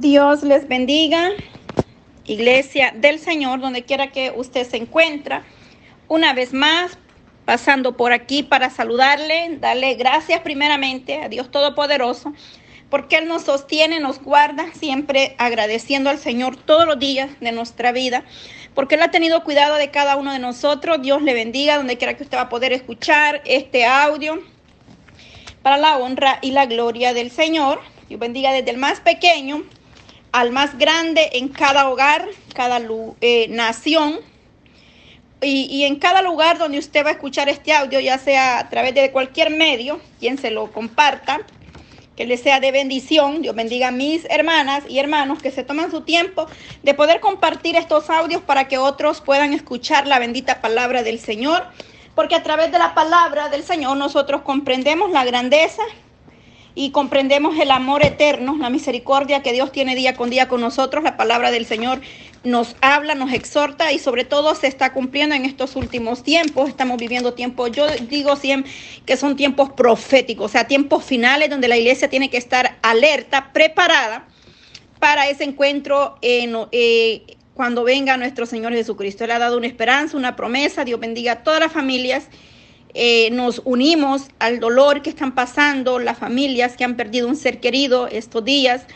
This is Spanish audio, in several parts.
Dios les bendiga, iglesia del Señor, donde quiera que usted se encuentre. Una vez más, pasando por aquí para saludarle, darle gracias primeramente a Dios Todopoderoso, porque Él nos sostiene, nos guarda, siempre agradeciendo al Señor todos los días de nuestra vida, porque Él ha tenido cuidado de cada uno de nosotros. Dios le bendiga, donde quiera que usted va a poder escuchar este audio, para la honra y la gloria del Señor. Dios bendiga desde el más pequeño al más grande en cada hogar, cada eh, nación. Y, y, en cada lugar donde usted va a escuchar este audio, ya sea a través de cualquier medio, quien se lo comparta, que le sea de bendición. Dios bendiga a mis hermanas y hermanos que se toman su tiempo de poder compartir estos audios para que otros puedan escuchar la bendita palabra del Señor. Porque a través de la palabra del Señor nosotros comprendemos la grandeza y comprendemos el amor eterno, la misericordia que Dios tiene día con día con nosotros. La palabra del Señor nos habla, nos exhorta y sobre todo se está cumpliendo en estos últimos tiempos. Estamos viviendo tiempos, yo digo siempre que son tiempos proféticos, o sea, tiempos finales donde la iglesia tiene que estar alerta, preparada para ese encuentro en, eh, cuando venga nuestro Señor Jesucristo. Él ha dado una esperanza, una promesa. Dios bendiga a todas las familias eh, nos unimos al dolor que están pasando las familias que han perdido un ser querido estos días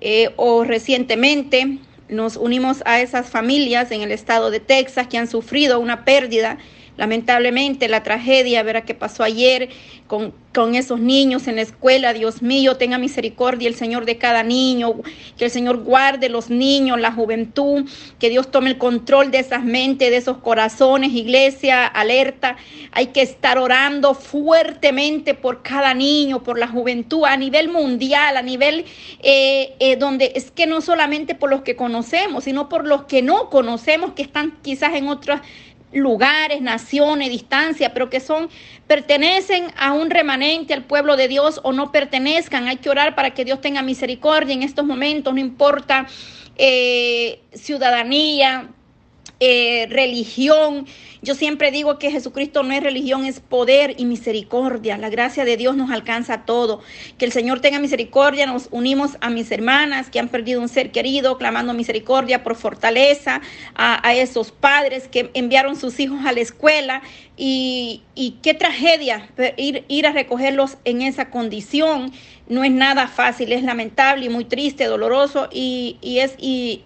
eh, o recientemente. Nos unimos a esas familias en el estado de Texas que han sufrido una pérdida Lamentablemente la tragedia, verá que pasó ayer con, con esos niños en la escuela, Dios mío, tenga misericordia el Señor de cada niño, que el Señor guarde los niños, la juventud, que Dios tome el control de esas mentes, de esos corazones, iglesia, alerta. Hay que estar orando fuertemente por cada niño, por la juventud a nivel mundial, a nivel eh, eh, donde es que no solamente por los que conocemos, sino por los que no conocemos, que están quizás en otras lugares, naciones, distancia, pero que son, pertenecen a un remanente al pueblo de Dios o no pertenezcan. Hay que orar para que Dios tenga misericordia en estos momentos, no importa eh, ciudadanía, eh, religión. Yo siempre digo que Jesucristo no es religión, es poder y misericordia. La gracia de Dios nos alcanza todo. Que el Señor tenga misericordia. Nos unimos a mis hermanas que han perdido un ser querido, clamando misericordia por fortaleza, a, esos padres que enviaron sus hijos a la escuela. Y, qué tragedia ir, ir a recogerlos en esa condición. No es nada fácil, es lamentable y muy triste, doloroso y, y es... Y,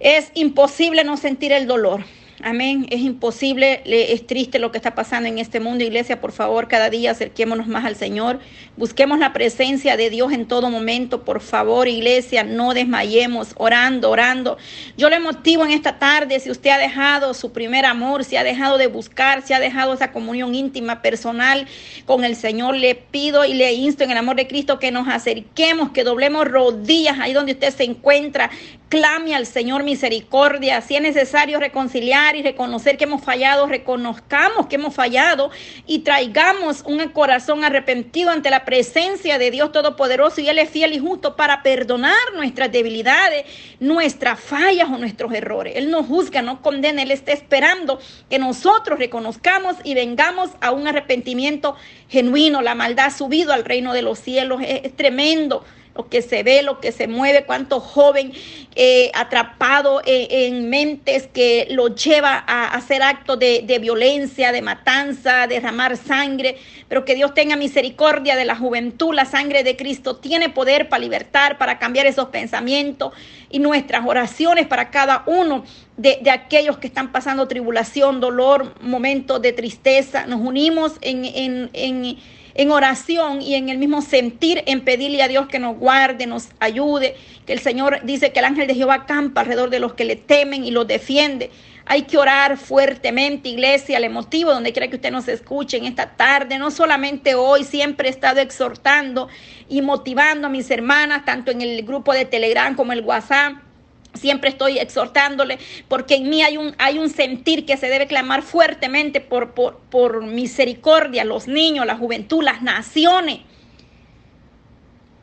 es imposible no sentir el dolor. Amén. Es imposible, es triste lo que está pasando en este mundo. Iglesia, por favor, cada día acerquémonos más al Señor. Busquemos la presencia de Dios en todo momento. Por favor, iglesia, no desmayemos, orando, orando. Yo le motivo en esta tarde, si usted ha dejado su primer amor, si ha dejado de buscar, si ha dejado esa comunión íntima, personal con el Señor, le pido y le insto en el amor de Cristo que nos acerquemos, que doblemos rodillas ahí donde usted se encuentra. Clame al Señor misericordia. Si es necesario reconciliar y reconocer que hemos fallado, reconozcamos que hemos fallado y traigamos un corazón arrepentido ante la presencia de Dios Todopoderoso y Él es fiel y justo para perdonar nuestras debilidades, nuestras fallas o nuestros errores. Él no juzga, no condena, Él está esperando que nosotros reconozcamos y vengamos a un arrepentimiento genuino. La maldad ha subido al reino de los cielos, es tremendo lo que se ve, lo que se mueve, cuánto joven eh, atrapado en, mentes que lo lleva a hacer actos de, violencia, de matanza, derramar sangre, pero que Dios tenga misericordia de la juventud, la sangre de Cristo tiene poder para libertar, para cambiar esos pensamientos. Y nuestras oraciones para cada uno de, de aquellos que están pasando tribulación, dolor, momentos de tristeza, nos unimos en, en, en en oración y en el mismo sentir, en pedirle a Dios que nos guarde, nos ayude, que el Señor dice que el ángel de Jehová campa alrededor de los que le temen y los defiende. Hay que orar fuertemente, iglesia, le motivo donde quiera que usted nos escuche en esta tarde, no solamente hoy, siempre he estado exhortando y motivando a mis hermanas, tanto en el grupo de Telegram como el WhatsApp Siempre estoy exhortándole porque en mí hay un, hay un sentir que se debe clamar fuertemente por, por, por misericordia, los niños, la juventud, las naciones.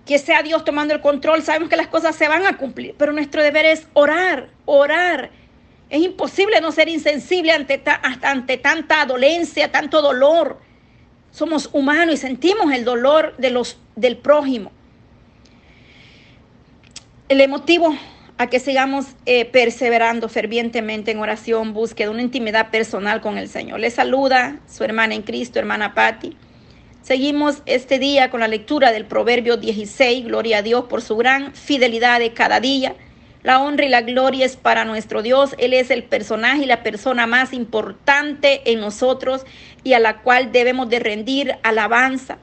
Que sea Dios tomando el control. Sabemos que las cosas se van a cumplir, pero nuestro deber es orar, orar. Es imposible no ser insensible ante, ante tanta dolencia, tanto dolor. Somos humanos y sentimos el dolor de los, del prójimo. Le motivo a que sigamos eh, perseverando fervientemente en oración, búsqueda, una intimidad personal con el Señor. Le saluda su hermana en Cristo, hermana Patti. Seguimos este día con la lectura del Proverbio 16, gloria a Dios por su gran fidelidad de cada día. La honra y la gloria es para nuestro Dios. Él es el personaje y la persona más importante en nosotros y a la cual debemos de rendir alabanza,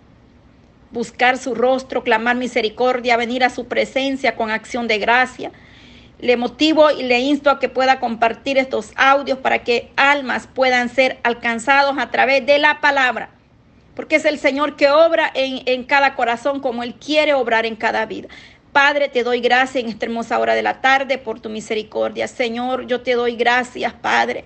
buscar su rostro, clamar misericordia, venir a su presencia con acción de gracia le motivo y le insto a que pueda compartir estos audios para que almas puedan ser alcanzados a través de la palabra. Porque es el Señor que obra en, en cada corazón como Él quiere obrar en cada vida. Padre, te doy gracias en esta hermosa hora de la tarde por tu misericordia. Señor, yo te doy gracias, Padre.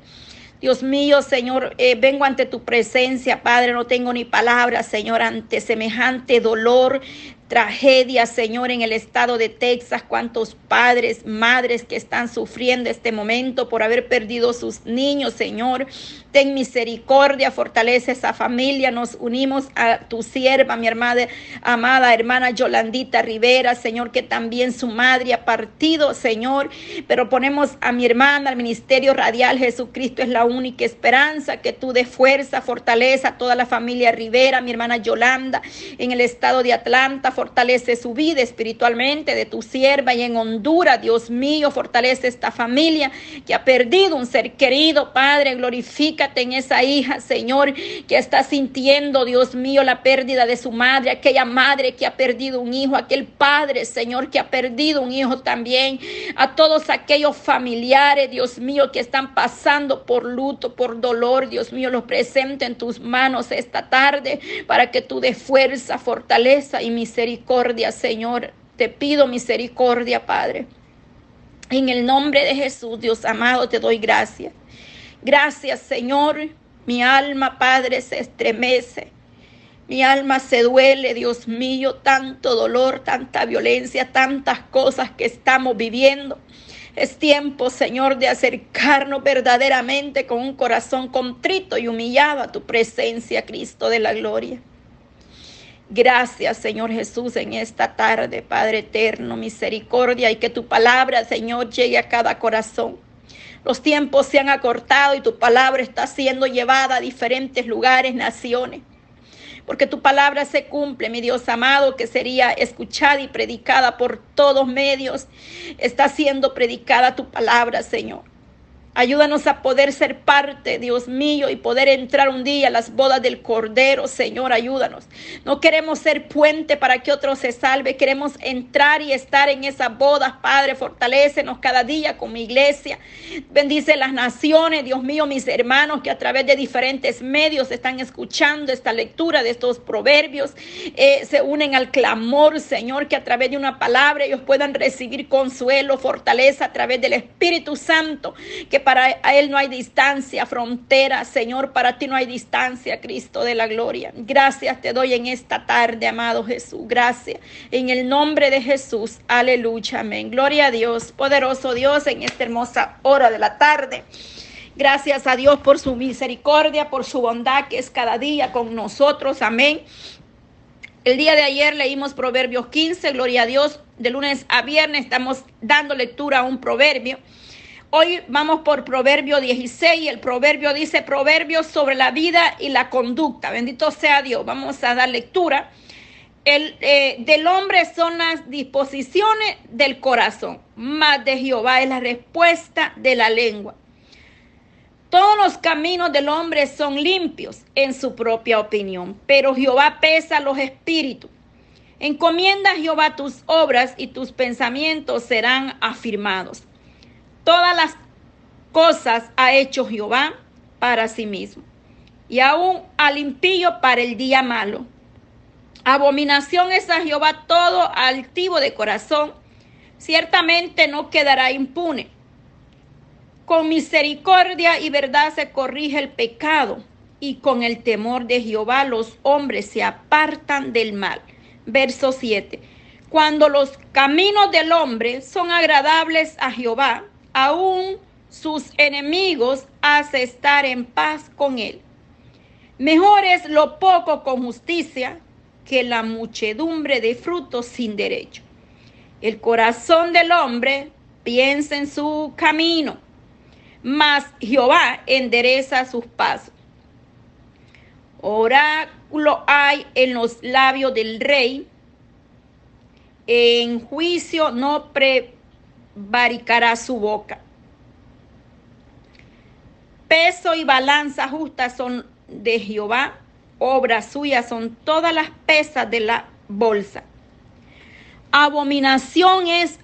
Dios mío, Señor, eh, vengo ante tu presencia, Padre, no tengo ni palabras, Señor, ante semejante dolor, tragedia, Señor, en el estado de Texas, cuántos padres, madres que están sufriendo este momento por haber perdido sus niños, Señor. Ten misericordia, fortalece esa familia. Nos unimos a tu sierva, mi hermana, amada hermana Yolandita Rivera, Señor, que también su madre ha partido, Señor. Pero ponemos a mi hermana al ministerio radial. Jesucristo es la única esperanza. Que tú de fuerza, fortaleza a toda la familia Rivera, mi hermana Yolanda, en el estado de Atlanta fortalece su vida espiritualmente de tu sierva y en Honduras, Dios mío, fortalece esta familia que ha perdido un ser querido, Padre, glorifícate en esa hija, Señor, que está sintiendo, Dios mío, la pérdida de su madre, aquella madre que ha perdido un hijo, aquel padre, Señor, que ha perdido un hijo también, a todos aquellos familiares, Dios mío, que están pasando por luto, por dolor, Dios mío, los presento en tus manos esta tarde para que tú des fuerza, fortaleza y misericordia misericordia, Señor. Te pido misericordia, Padre. En el nombre de Jesús, Dios amado, te doy gracias. Gracias, Señor. Mi alma, Padre, se estremece. Mi alma se duele, Dios mío, tanto dolor, tanta violencia, tantas cosas que estamos viviendo. Es tiempo, Señor, de acercarnos verdaderamente con un corazón contrito y humillado a tu presencia, Cristo de la gloria. Gracias, Señor Jesús, en esta tarde, Padre eterno, misericordia y que tu palabra, Señor, llegue a cada corazón. Los tiempos se han acortado y tu palabra está siendo llevada a diferentes lugares, naciones. Porque tu palabra se cumple, mi Dios amado, que sería escuchada y predicada por todos medios. Está siendo predicada tu palabra, Señor. Ayúdanos a poder ser parte, Dios mío, y poder entrar un día a las bodas del Cordero, Señor, ayúdanos. No queremos ser puente para que otro se salve, queremos entrar y estar en esas bodas, Padre, fortalécenos cada día como iglesia. Bendice las naciones, Dios mío, mis hermanos que a través de diferentes medios están escuchando esta lectura de estos proverbios, eh, se unen al clamor, Señor, que a través de una palabra ellos puedan recibir consuelo, fortaleza a través del Espíritu Santo, que para Él no hay distancia, frontera, Señor, para ti no hay distancia, Cristo de la gloria. Gracias te doy en esta tarde, amado Jesús. Gracias. En el nombre de Jesús, aleluya, amén. Gloria a Dios, poderoso Dios, en esta hermosa hora de la tarde. Gracias a Dios por su misericordia, por su bondad que es cada día con nosotros. Amén. El día de ayer leímos Proverbios 15, gloria a Dios. De lunes a viernes estamos dando lectura a un proverbio. Hoy vamos por Proverbio 16. El proverbio dice proverbios sobre la vida y la conducta. Bendito sea Dios. Vamos a dar lectura. El, eh, del hombre son las disposiciones del corazón, más de Jehová es la respuesta de la lengua. Todos los caminos del hombre son limpios en su propia opinión, pero Jehová pesa los espíritus. Encomienda a Jehová tus obras y tus pensamientos serán afirmados. Todas las cosas ha hecho Jehová para sí mismo, y aún al impío para el día malo. Abominación es a Jehová todo altivo de corazón, ciertamente no quedará impune. Con misericordia y verdad se corrige el pecado, y con el temor de Jehová los hombres se apartan del mal. Verso 7. Cuando los caminos del hombre son agradables a Jehová, aún sus enemigos hace estar en paz con él. Mejor es lo poco con justicia que la muchedumbre de frutos sin derecho. El corazón del hombre piensa en su camino, mas Jehová endereza sus pasos. Oráculo hay en los labios del rey, en juicio no prevaricará su boca. Peso y balanza justa son de Jehová, obra suya son todas las pesas de la bolsa. Abominación es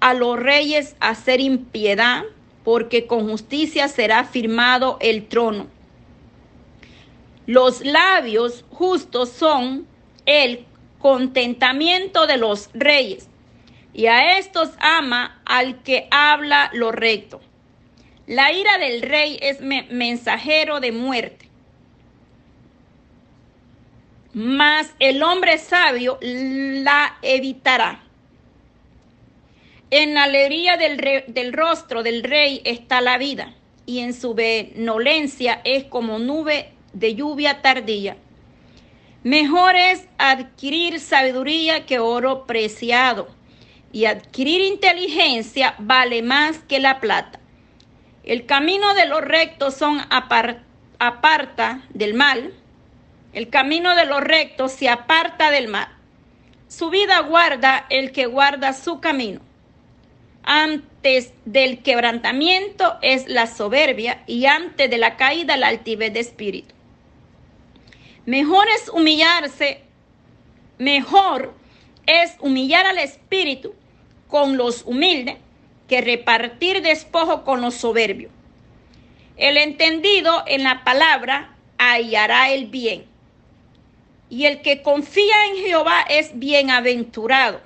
a los reyes hacer impiedad, porque con justicia será firmado el trono. Los labios justos son el contentamiento de los reyes, y a estos ama al que habla lo recto. La ira del rey es mensajero de muerte, mas el hombre sabio la evitará. En la alegría del, del rostro del rey está la vida, y en su benevolencia es como nube de lluvia tardía. Mejor es adquirir sabiduría que oro preciado, y adquirir inteligencia vale más que la plata. El camino de los rectos son aparta del mal, el camino de los rectos se aparta del mal. Su vida guarda el que guarda su camino. Antes del quebrantamiento es la soberbia y antes de la caída la altivez de espíritu. Mejor es humillarse, mejor es humillar al espíritu con los humildes que repartir despojo con los soberbios. El entendido en la palabra hallará el bien y el que confía en Jehová es bienaventurado.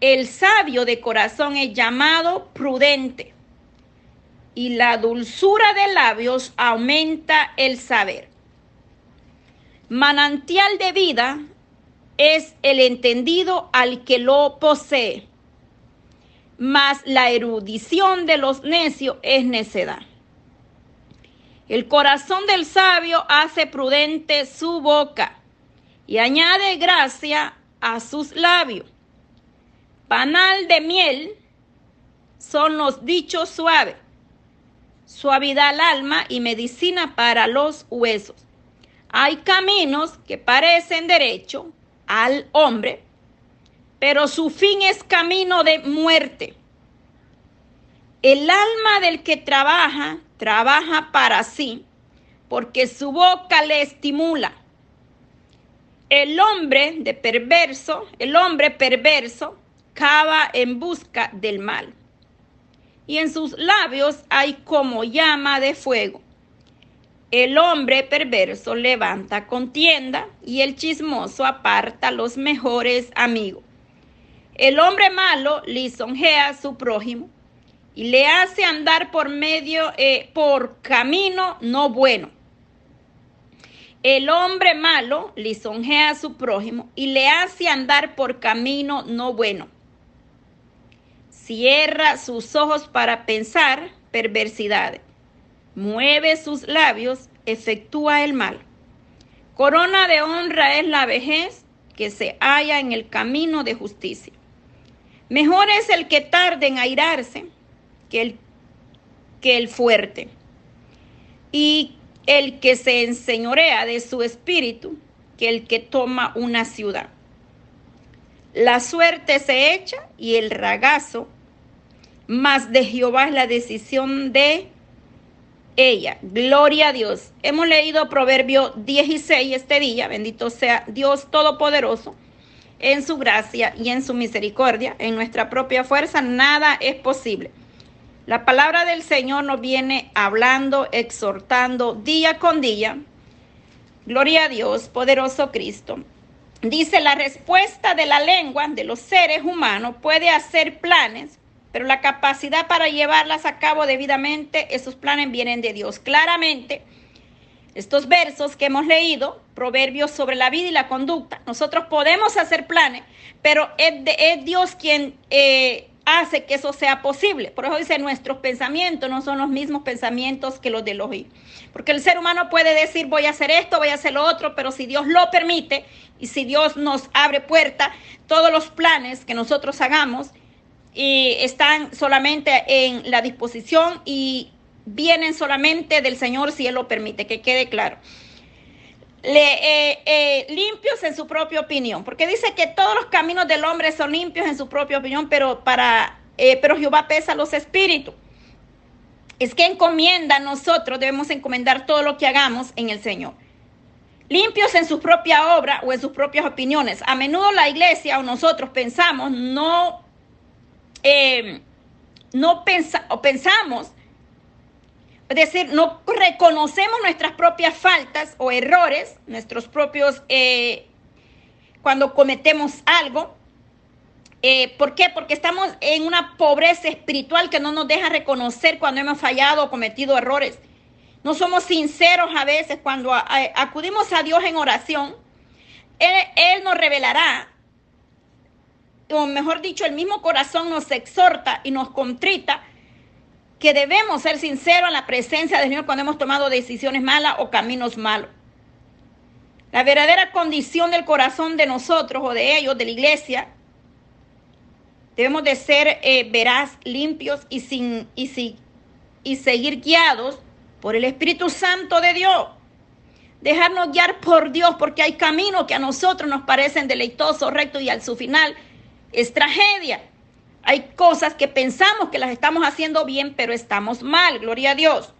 El sabio de corazón es llamado prudente, y la dulzura de labios aumenta el saber. Manantial de vida es el entendido al que lo posee, mas la erudición de los necios es necedad. El corazón del sabio hace prudente su boca y añade gracia a sus labios. Panal de miel son los dichos suaves, suavidad al alma y medicina para los huesos. Hay caminos que parecen derecho al hombre, pero su fin es camino de muerte. El alma del que trabaja trabaja para sí, porque su boca le estimula. El hombre de perverso, el hombre perverso, cava en busca del mal. Y en sus labios hay como llama de fuego. El hombre perverso levanta contienda y el chismoso aparta los mejores amigos. El hombre malo lisonjea a su prójimo y le hace andar por medio, eh, por camino no bueno. El hombre malo lisonjea a su prójimo y le hace andar por camino no bueno. Cierra sus ojos para pensar perversidades. Mueve sus labios, efectúa el mal. Corona de honra es la vejez que se halla en el camino de justicia. Mejor es el que tarde en airarse que el, que el fuerte. Y el que se enseñorea de su espíritu que el que toma una ciudad. La suerte se echa y el ragazo, más de Jehová es la decisión de ella. Gloria a Dios. Hemos leído Proverbio 16 este día. Bendito sea Dios Todopoderoso. En su gracia y en su misericordia, en nuestra propia fuerza, nada es posible. La palabra del Señor nos viene hablando, exhortando día con día. Gloria a Dios, poderoso Cristo. Dice, la respuesta de la lengua de los seres humanos puede hacer planes, pero la capacidad para llevarlas a cabo debidamente, esos planes vienen de Dios. Claramente, estos versos que hemos leído, proverbios sobre la vida y la conducta, nosotros podemos hacer planes, pero es, Dios quien... Eh, hace que eso sea posible. Por eso dice, nuestros pensamientos no son los mismos pensamientos que los de Elohim. Porque el ser humano puede decir, voy a hacer esto, voy a hacer lo otro, pero si Dios lo permite y si Dios nos abre puerta, todos los planes que nosotros hagamos y están solamente en la disposición y vienen solamente del Señor si Él lo permite, que quede claro. Le, eh, eh, limpios en su propia opinión, porque dice que todos los caminos del hombre son limpios en su propia opinión, pero para eh, pero Jehová pesa los espíritus. Es que encomienda nosotros, debemos encomendar todo lo que hagamos en el Señor. Limpios en su propia obra o en sus propias opiniones. A menudo la iglesia o nosotros pensamos, no, no pensa, o pensamos es decir, no reconocemos nuestras propias faltas o errores, nuestros propios, eh, cuando cometemos algo. Eh, ¿Por qué? Porque estamos en una pobreza espiritual que no nos deja reconocer cuando hemos fallado o cometido errores. No somos sinceros a veces cuando acudimos a Dios en oración. Él nos revelará, o mejor dicho, el mismo corazón nos exhorta y nos contrita que debemos ser sinceros en la presencia del Señor cuando hemos tomado decisiones malas o caminos malos. La verdadera condición del corazón de nosotros o de ellos, de la iglesia, debemos de ser eh, veraz, limpios y, sin, y, y seguir guiados por el Espíritu Santo de Dios. Dejarnos guiar por Dios porque hay caminos que a nosotros nos parecen deleitosos, rectos y al su final es tragedia. Hay cosas que pensamos que las estamos haciendo bien, pero estamos mal. Gloria a Dios.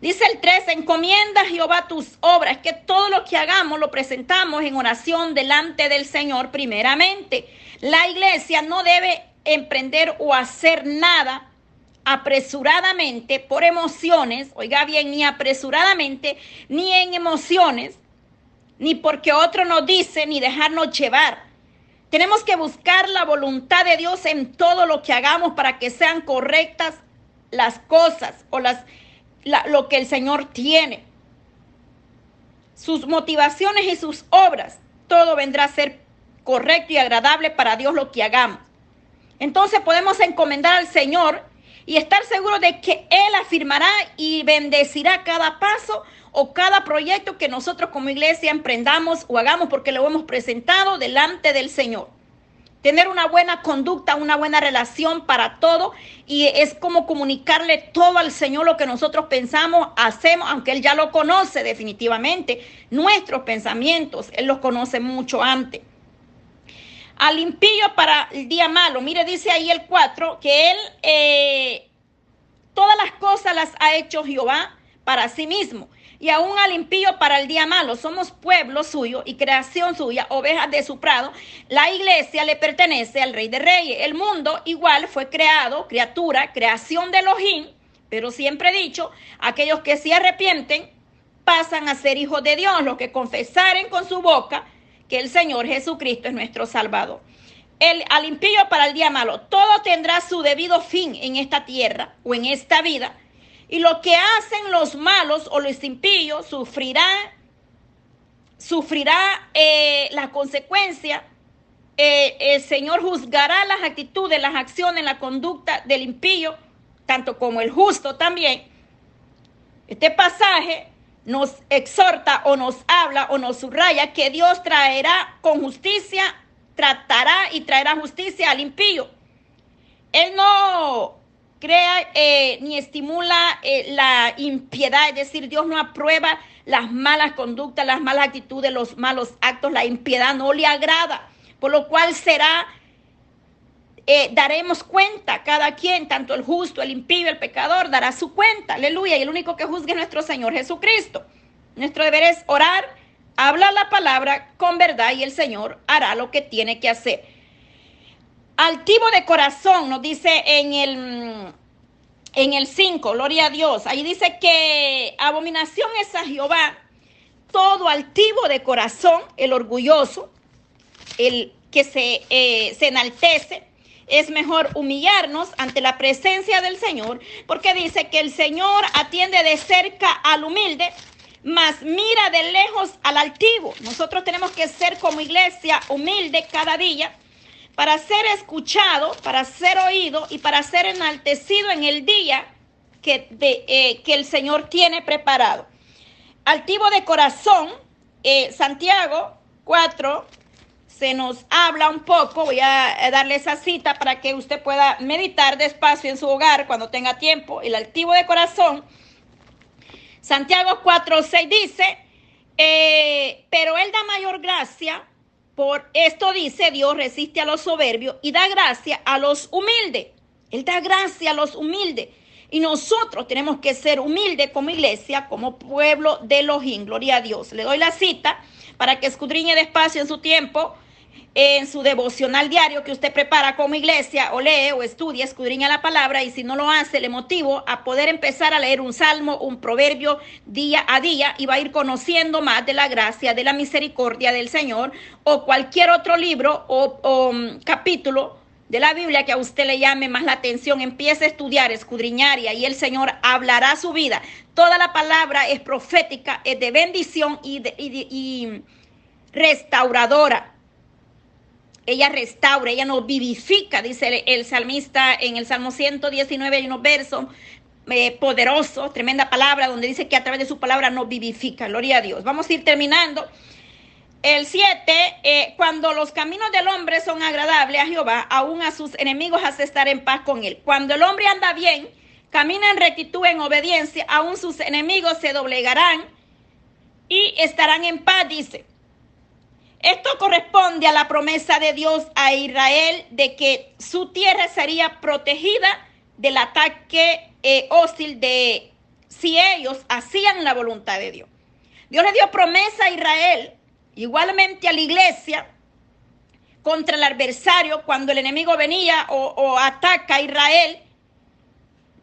Dice el 3, encomienda a Jehová tus obras, que todo lo que hagamos lo presentamos en oración delante del Señor primeramente. La iglesia no debe emprender o hacer nada apresuradamente por emociones, oiga bien, ni apresuradamente, ni en emociones, ni porque otro nos dice, ni dejarnos llevar. Tenemos que buscar la voluntad de Dios en todo lo que hagamos para que sean correctas las cosas o las, lo que el Señor tiene. Sus motivaciones y sus obras, todo vendrá a ser correcto y agradable para Dios lo que hagamos. Entonces podemos encomendar al Señor y estar seguros de que Él afirmará y bendecirá cada paso o cada proyecto que nosotros como iglesia emprendamos o hagamos porque lo hemos presentado delante del Señor. Tener una buena conducta, una buena relación para todo y es como comunicarle todo al Señor lo que nosotros pensamos, hacemos, aunque Él ya lo conoce definitivamente, nuestros pensamientos, Él los conoce mucho antes. Al impío para el día malo, mire, dice ahí el 4, que Él eh, todas las cosas las ha hecho Jehová para sí mismo y aún al impío para el día malo. Somos pueblo suyo y creación suya, ovejas de su prado. La iglesia le pertenece al rey de reyes. El mundo igual fue creado, criatura, creación de Elohim, pero siempre he dicho, aquellos que se arrepienten pasan a ser hijos de Dios, los que confesaren con su boca el Señor Jesucristo es nuestro Salvador. El, al impío para el día malo, todo tendrá su debido fin en esta tierra o en esta vida y lo que hacen los malos o los impíos sufrirá, sufrirá eh, la consecuencia. Eh, el Señor juzgará las actitudes, las acciones, la conducta del impío, tanto como el justo también. Este pasaje nos exhorta o nos habla o nos subraya que Dios traerá con justicia, tratará y traerá justicia al impío. Él no crea eh, ni estimula eh, la impiedad, es decir, Dios no aprueba las malas conductas, las malas actitudes, los malos actos, la impiedad no le agrada, por lo cual será, eh, daremos cuenta, cada quien, tanto el justo, el impío, el pecador, dará su cuenta, aleluya, y el único que juzgue es nuestro Señor Jesucristo. Nuestro deber es orar, hablar la palabra con verdad y el Señor hará lo que tiene que hacer. Altivo de corazón, nos dice en el, en el 5, gloria a Dios. Ahí dice que abominación es a Jehová todo altivo de corazón, el orgulloso, el que se, eh, se enaltece. Es mejor humillarnos ante la presencia del Señor, porque dice que el Señor atiende de cerca al humilde, mas mira de lejos al altivo. Nosotros tenemos que ser como iglesia humilde cada día para ser escuchado, para ser oído y para ser enaltecido en el día que, eh, el Señor tiene preparado. Altivo de corazón, eh, Santiago 4, se nos habla un poco, voy a darle esa cita para que usted pueda meditar despacio en su hogar cuando tenga tiempo. El altivo de corazón, Santiago 4, 6 dice, eh, pero Él da mayor gracia, por esto dice Dios resiste a los soberbios y da gracia a los humildes. Él da gracia a los humildes. Y nosotros tenemos que ser humildes como iglesia, como pueblo de Elohim. Gloria a Dios. Le doy la cita para que escudriñe despacio en su tiempo, en su devocional diario que usted prepara como iglesia, o lee o estudia, escudriña la palabra, y si no lo hace, le motivo a poder empezar a leer un salmo, un proverbio día a día, y va a ir conociendo más de la gracia, de la misericordia del Señor, o cualquier otro libro o, o um, capítulo de la Biblia que a usted le llame más la atención, empiece a estudiar, escudriñar y el Señor hablará su vida. Toda la palabra es profética, es de bendición y, y restauradora. Ella restaura, ella nos vivifica, dice el, salmista en el Salmo 119, hay unos versos eh, poderosos, tremenda palabra, donde dice que a través de su palabra nos vivifica. Gloria a Dios. Vamos a ir terminando. El 7, eh, cuando los caminos del hombre son agradables a Jehová, aún a sus enemigos hace estar en paz con él. Cuando el hombre anda bien, camina en rectitud, en obediencia, aún sus enemigos se doblegarán y estarán en paz, dice. Esto corresponde a la promesa de Dios a Israel de que su tierra sería protegida del ataque eh, hostil de si ellos hacían la voluntad de Dios. Dios le dio promesa a Israel Igualmente a la iglesia contra el adversario cuando el enemigo venía o, ataca a Israel,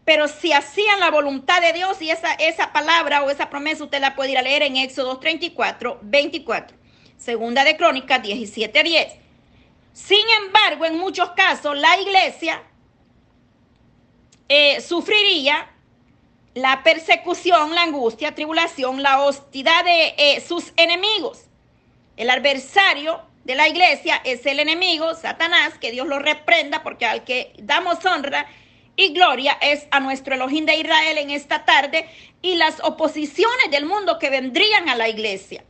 pero si hacían la voluntad de Dios y esa, esa palabra o esa promesa usted la puede ir a leer en Éxodo 34, 24, segunda de Crónicas 17, 10. Sin embargo, en muchos casos la iglesia eh, sufriría la persecución, la angustia, tribulación, la hostilidad de eh, sus enemigos. El adversario de la iglesia es el enemigo, Satanás, que Dios lo reprenda, porque al que damos honra y gloria es a nuestro Elohim de Israel en esta tarde y las oposiciones del mundo que vendrían a la iglesia.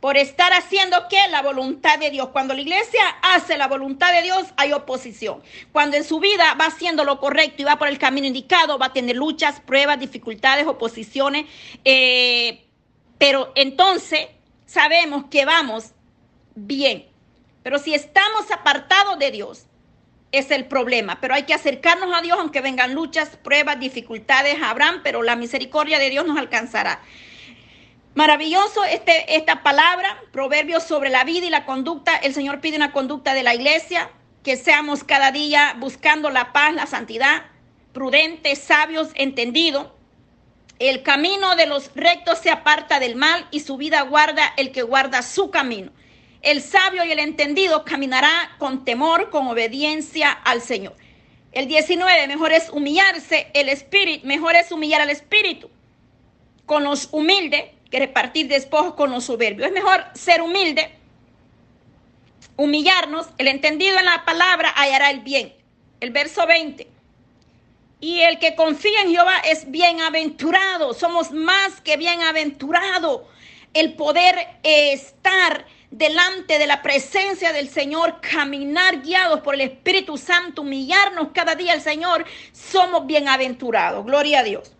Por estar haciendo que la voluntad de Dios. Cuando la iglesia hace la voluntad de Dios, hay oposición. Cuando en su vida va haciendo lo correcto y va por el camino indicado, va a tener luchas, pruebas, dificultades, oposiciones. Eh, pero entonces sabemos que vamos bien. Pero si estamos apartados de Dios, es el problema. Pero hay que acercarnos a Dios aunque vengan luchas, pruebas, dificultades, habrán, pero la misericordia de Dios nos alcanzará. Maravilloso este, esta palabra, proverbios sobre la vida y la conducta. El Señor pide una conducta de la iglesia, que seamos cada día buscando la paz, la santidad, prudentes, sabios, entendidos el camino de los rectos se aparta del mal y su vida guarda el que guarda su camino. El sabio y el entendido caminará con temor, con obediencia al Señor. El 19, mejor es humillarse el espíritu, mejor es humillar al espíritu con los humildes que repartir despojos con los soberbios. Es mejor ser humilde, humillarnos, el entendido en la palabra hallará el bien. El verso 20. Y el que confía en Jehová es bienaventurado. Somos más que bienaventurado. El poder estar delante de la presencia del Señor, caminar guiados por el Espíritu Santo, humillarnos cada día al Señor, somos bienaventurados. Gloria a Dios.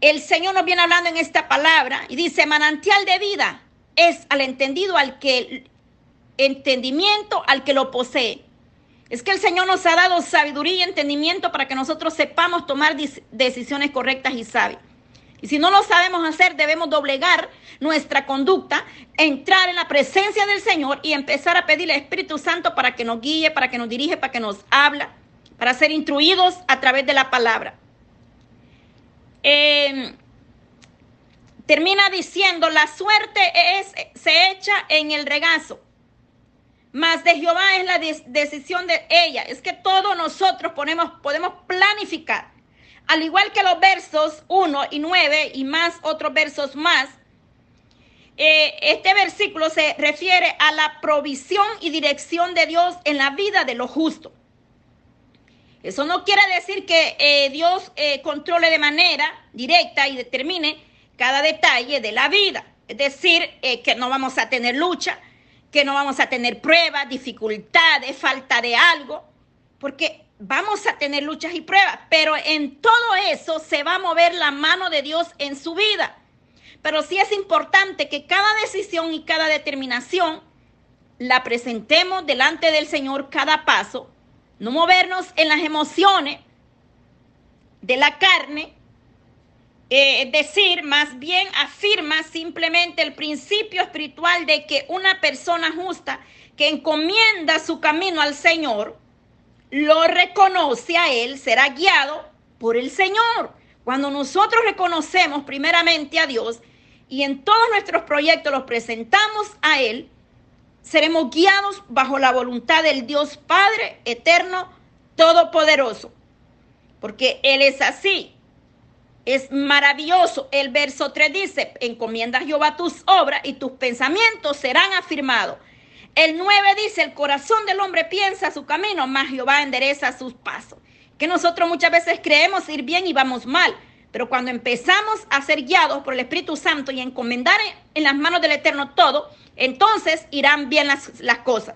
El Señor nos viene hablando en esta palabra y dice, manantial de vida es al entendido, al que entendimiento, al que lo posee. Es que el Señor nos ha dado sabiduría y entendimiento para que nosotros sepamos tomar decisiones correctas y sabias. Y si no lo sabemos hacer, debemos doblegar nuestra conducta, entrar en la presencia del Señor y empezar a pedirle al Espíritu Santo para que nos guíe, para que nos dirige, para que nos habla, para ser instruidos a través de la palabra. Em, termina diciendo, la suerte es, se echa en el regazo más de Jehová es la decisión de ella. Es que todos nosotros podemos planificar. Al igual que los versos 1 y 9 y más otros versos más, eh, este versículo se refiere a la provisión y dirección de Dios en la vida de los justos. Eso no quiere decir que eh, Dios eh, controle de manera directa y determine cada detalle de la vida. Es decir, que no vamos a tener lucha, que no vamos a tener pruebas, dificultades, falta de algo, porque vamos a tener luchas y pruebas, pero en todo eso se va a mover la mano de Dios en su vida. Pero sí es importante que cada decisión y cada determinación la presentemos delante del Señor cada paso, no movernos en las emociones de la carne, eh, es decir, más bien afirma simplemente el principio espiritual de que una persona justa que encomienda su camino al Señor, lo reconoce a Él, será guiado por el Señor. Cuando nosotros reconocemos primeramente a Dios y en todos nuestros proyectos los presentamos a Él, seremos guiados bajo la voluntad del Dios Padre eterno, todopoderoso. Porque Él es así. Es maravilloso. El verso 3 dice, encomienda a Jehová tus obras y tus pensamientos serán afirmados. El 9 dice, el corazón del hombre piensa su camino, mas Jehová endereza sus pasos. Que nosotros muchas veces creemos ir bien y vamos mal. Pero cuando empezamos a ser guiados por el Espíritu Santo y encomendar en las manos del Eterno todo, entonces irán bien las, las cosas.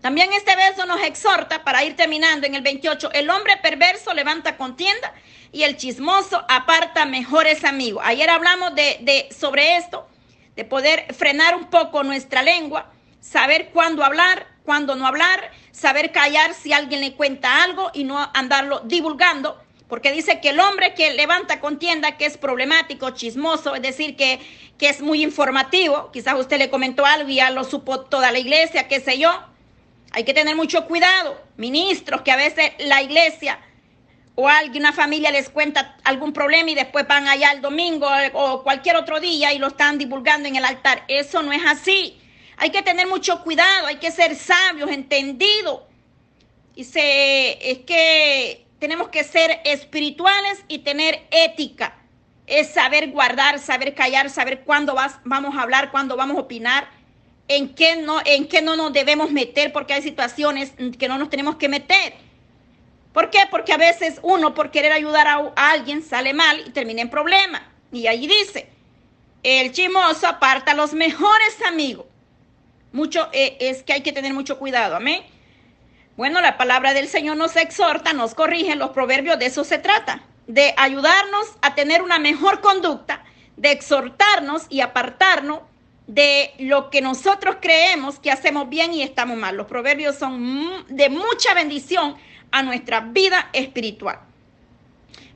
También este verso nos exhorta, para ir terminando en el 28, el hombre perverso levanta contienda y el chismoso aparta mejores amigos. Ayer hablamos de, de sobre esto de poder frenar un poco nuestra lengua, saber cuándo hablar, cuándo no hablar, saber callar si alguien le cuenta algo y no andarlo divulgando, porque dice que el hombre que levanta contienda, que es problemático, chismoso, es decir, que, que es muy informativo, quizás usted le comentó algo y ya lo supo toda la iglesia, qué sé yo, hay que tener mucho cuidado, ministros, que a veces la iglesia o alguien, una familia les cuenta algún problema y después van allá el domingo o cualquier otro día y lo están divulgando en el altar. Eso no es así. Hay que tener mucho cuidado, hay que ser sabios, entendidos. Se, es que tenemos que ser espirituales y tener ética. Es saber guardar, saber callar, saber cuándo vas, vamos a hablar, cuándo vamos a opinar, en qué, no, en qué no nos debemos meter, porque hay situaciones que no nos tenemos que meter. ¿Por qué? Porque a veces uno por querer ayudar a, alguien sale mal y termina en problema. Y ahí dice, el chimoso aparta a los mejores amigos. Mucho eh, es que hay que tener mucho cuidado, amén. Bueno, la palabra del Señor nos exhorta, nos corrige, los proverbios de eso se trata, de ayudarnos a tener una mejor conducta, de exhortarnos y apartarnos de lo que nosotros creemos que hacemos bien y estamos mal. Los proverbios son de mucha bendición a nuestra vida espiritual.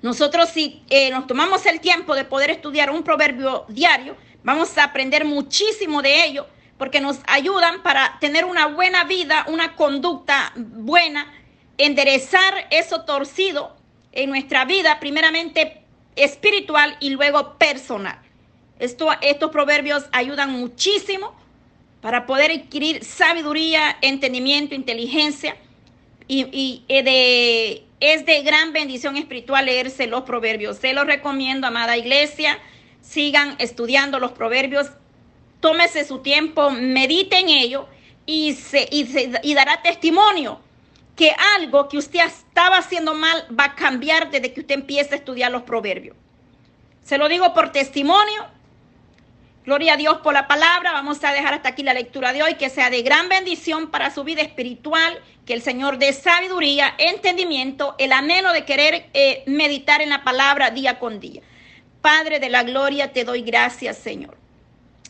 Nosotros si eh, nos tomamos el tiempo de poder estudiar un proverbio diario, vamos a aprender muchísimo de ello porque nos ayudan para tener una buena vida, una conducta buena, enderezar eso torcido en nuestra vida, primeramente espiritual y luego personal. Esto, estos proverbios ayudan muchísimo para poder adquirir sabiduría, entendimiento, inteligencia y, de, es de gran bendición espiritual leerse los proverbios. Se los recomiendo, amada iglesia. Sigan estudiando los proverbios. Tómese su tiempo, medite en ello y, se, y, dará testimonio que algo que usted estaba haciendo mal va a cambiar desde que usted empiece a estudiar los proverbios. Se lo digo por testimonio Gloria a Dios por la palabra. Vamos a dejar hasta aquí la lectura de hoy. Que sea de gran bendición para su vida espiritual. Que el Señor dé sabiduría, entendimiento, el anhelo de querer eh, meditar en la palabra día con día. Padre de la gloria, te doy gracias, Señor.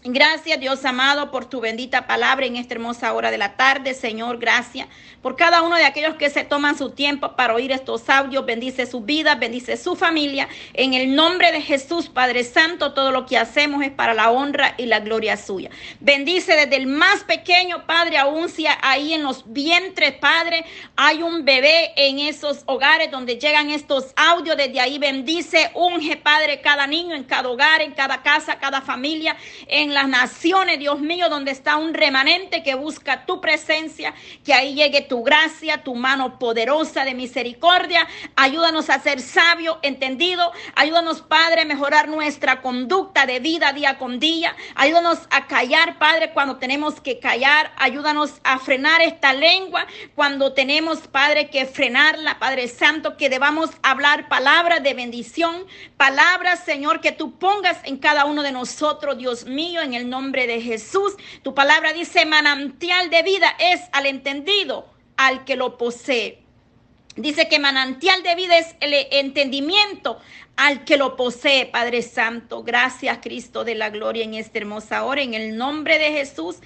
Gracias Dios amado por tu bendita palabra en esta hermosa hora de la tarde, Señor. Gracias por cada uno de aquellos que se toman su tiempo para oír estos audios. Bendice su vida, bendice su familia. En el nombre de Jesús, Padre Santo, todo lo que hacemos es para la honra y la gloria suya. Bendice desde el más pequeño, Padre, aún si ahí en los vientres, Padre, hay un bebé en esos hogares donde llegan estos audios. Desde ahí bendice, unge, Padre, cada niño en cada hogar, en cada casa, cada familia. En las naciones, Dios mío, donde está un remanente que busca tu presencia, que ahí llegue tu gracia, tu mano poderosa de misericordia. Ayúdanos a ser sabios, entendido. Ayúdanos, Padre, a mejorar nuestra conducta de vida día con día. Ayúdanos a callar, Padre, cuando tenemos que callar. Ayúdanos a frenar esta lengua cuando tenemos, Padre, que frenarla, Padre Santo, que debamos hablar palabras de bendición, palabras, Señor, que tú pongas en cada uno de nosotros, Dios mío, en el nombre de Jesús. Tu palabra dice, manantial de vida es al entendido, al que lo posee. Dice que manantial de vida es el entendimiento al que lo posee, Padre Santo. Gracias, Cristo de la gloria, en esta hermosa hora, en el nombre de Jesús.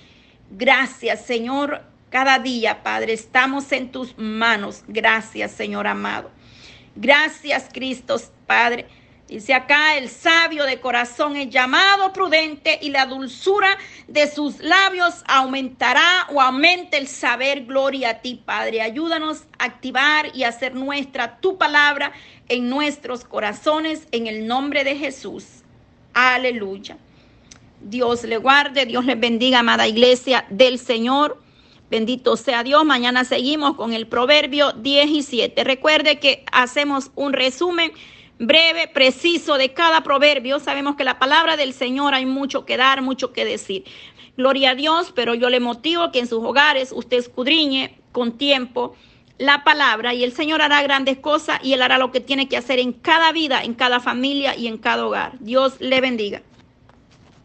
Gracias, Señor. Cada día, Padre, estamos en tus manos. Gracias, Señor amado. Gracias, Cristo, Padre. Dice acá, el sabio de corazón es llamado prudente y la dulzura de sus labios aumentará o aumenta el saber. Gloria a ti, Padre. Ayúdanos a activar y hacer nuestra tu palabra en nuestros corazones en el nombre de Jesús. Aleluya. Dios le guarde, Dios le bendiga, amada iglesia del Señor. Bendito sea Dios. Mañana seguimos con el proverbio 17. Recuerde que hacemos un resumen breve, preciso de cada proverbio. Sabemos que la palabra del Señor hay mucho que dar, mucho que decir. Gloria a Dios, pero yo le motivo que en sus hogares usted escudriñe con tiempo la palabra y el Señor hará grandes cosas y Él hará lo que tiene que hacer en cada vida, en cada familia y en cada hogar. Dios le bendiga.